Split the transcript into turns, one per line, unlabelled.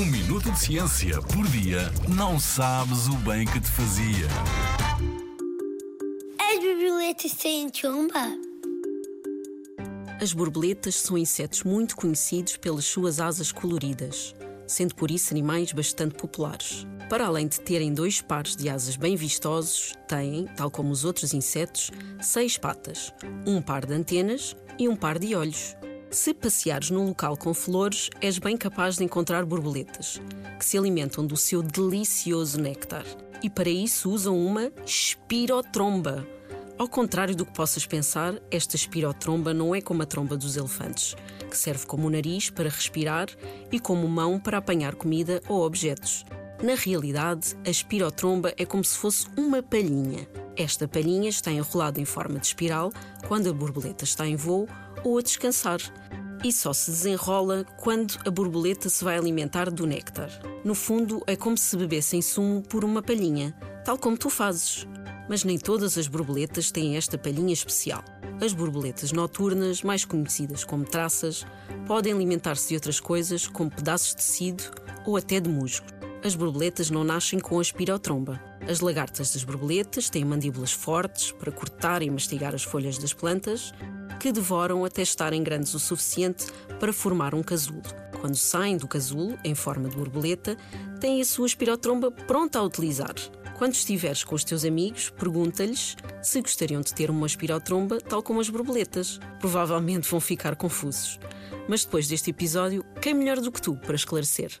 Um minuto de ciência por dia não sabes o bem que te fazia.
As borboletas têm tromba?
As borboletas são insetos muito conhecidos pelas suas asas coloridas, sendo por isso animais bastante populares. Para além de terem dois pares de asas bem vistosos, têm, tal como os outros insetos, seis patas, um par de antenas e um par de olhos. Se passeares num local com flores, és bem capaz de encontrar borboletas, que se alimentam do seu delicioso néctar. E para isso usam uma espirotromba. Ao contrário do que possas pensar, esta espirotromba não é como a tromba dos elefantes, que serve como nariz para respirar e como mão para apanhar comida ou objetos. Na realidade, a espirotromba é como se fosse uma palhinha. Esta palhinha está enrolada em forma de espiral quando a borboleta está em voo ou a descansar. E só se desenrola quando a borboleta se vai alimentar do néctar. No fundo, é como se bebessem sumo por uma palhinha, tal como tu fazes. Mas nem todas as borboletas têm esta palhinha especial. As borboletas noturnas, mais conhecidas como traças, podem alimentar-se de outras coisas, como pedaços de tecido ou até de musgo. As borboletas não nascem com a espirotromba. As lagartas das borboletas têm mandíbulas fortes para cortar e mastigar as folhas das plantas, que devoram até estarem grandes o suficiente para formar um casulo. Quando saem do casulo, em forma de borboleta, têm a sua espirotromba pronta a utilizar. Quando estiveres com os teus amigos, pergunta-lhes se gostariam de ter uma espirotromba tal como as borboletas. Provavelmente vão ficar confusos. Mas depois deste episódio, quem melhor do que tu para esclarecer?